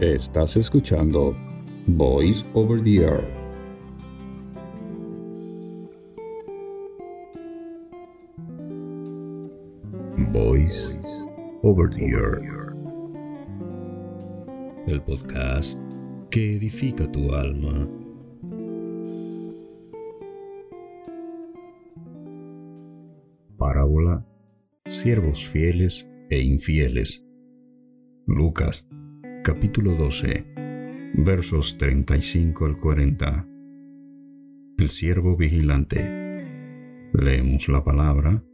Estás escuchando Voice Over the Air. Voice Over the Air. El podcast que edifica tu alma. Parábola Siervos fieles e infieles. Lucas capítulo 12, versos 35 al 40. El siervo vigilante. Leemos la palabra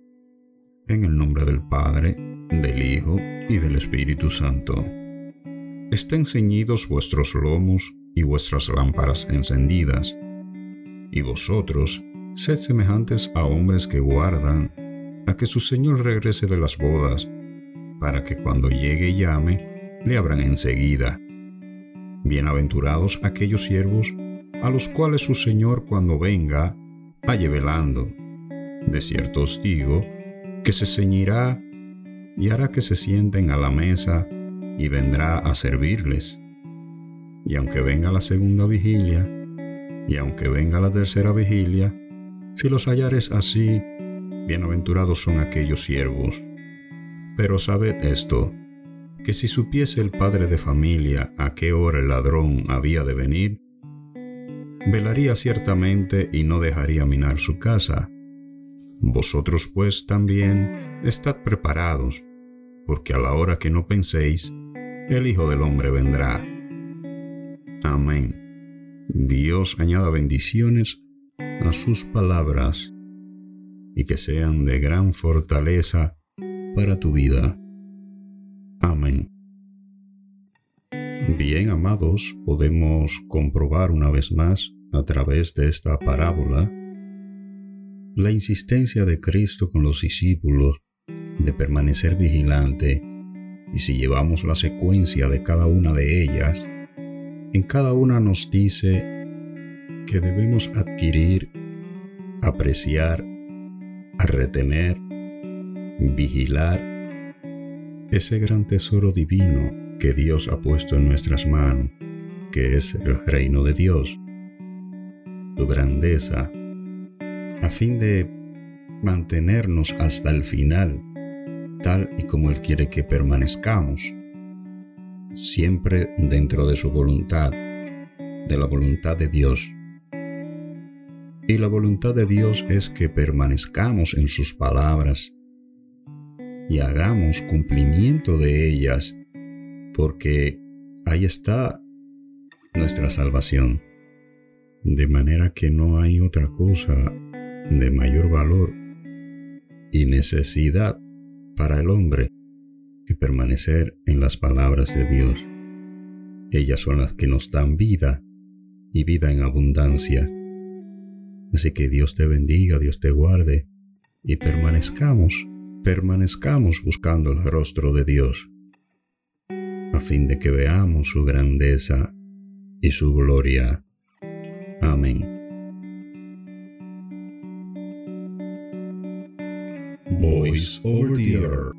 en el nombre del Padre, del Hijo y del Espíritu Santo. Estén ceñidos vuestros lomos y vuestras lámparas encendidas, y vosotros sed semejantes a hombres que guardan a que su Señor regrese de las bodas, para que cuando llegue y llame, le abran enseguida. Bienaventurados aquellos siervos a los cuales su Señor cuando venga halle velando. De cierto os digo que se ceñirá y hará que se sienten a la mesa y vendrá a servirles. Y aunque venga la segunda vigilia, y aunque venga la tercera vigilia, si los hallares así, bienaventurados son aquellos siervos. Pero sabed esto, que si supiese el padre de familia a qué hora el ladrón había de venir, velaría ciertamente y no dejaría minar su casa. Vosotros pues también estad preparados, porque a la hora que no penséis, el Hijo del Hombre vendrá. Amén. Dios añada bendiciones a sus palabras y que sean de gran fortaleza para tu vida. Amén. Bien, amados, podemos comprobar una vez más a través de esta parábola la insistencia de Cristo con los discípulos de permanecer vigilante y si llevamos la secuencia de cada una de ellas, en cada una nos dice que debemos adquirir, apreciar, retener, vigilar ese gran tesoro divino que Dios ha puesto en nuestras manos, que es el reino de Dios, su grandeza, a fin de mantenernos hasta el final, tal y como Él quiere que permanezcamos, siempre dentro de su voluntad, de la voluntad de Dios. Y la voluntad de Dios es que permanezcamos en sus palabras, y hagamos cumplimiento de ellas, porque ahí está nuestra salvación. De manera que no hay otra cosa de mayor valor y necesidad para el hombre que permanecer en las palabras de Dios. Ellas son las que nos dan vida y vida en abundancia. Así que Dios te bendiga, Dios te guarde y permanezcamos permanezcamos buscando el rostro de Dios, a fin de que veamos su grandeza y su gloria. Amén. Voice over the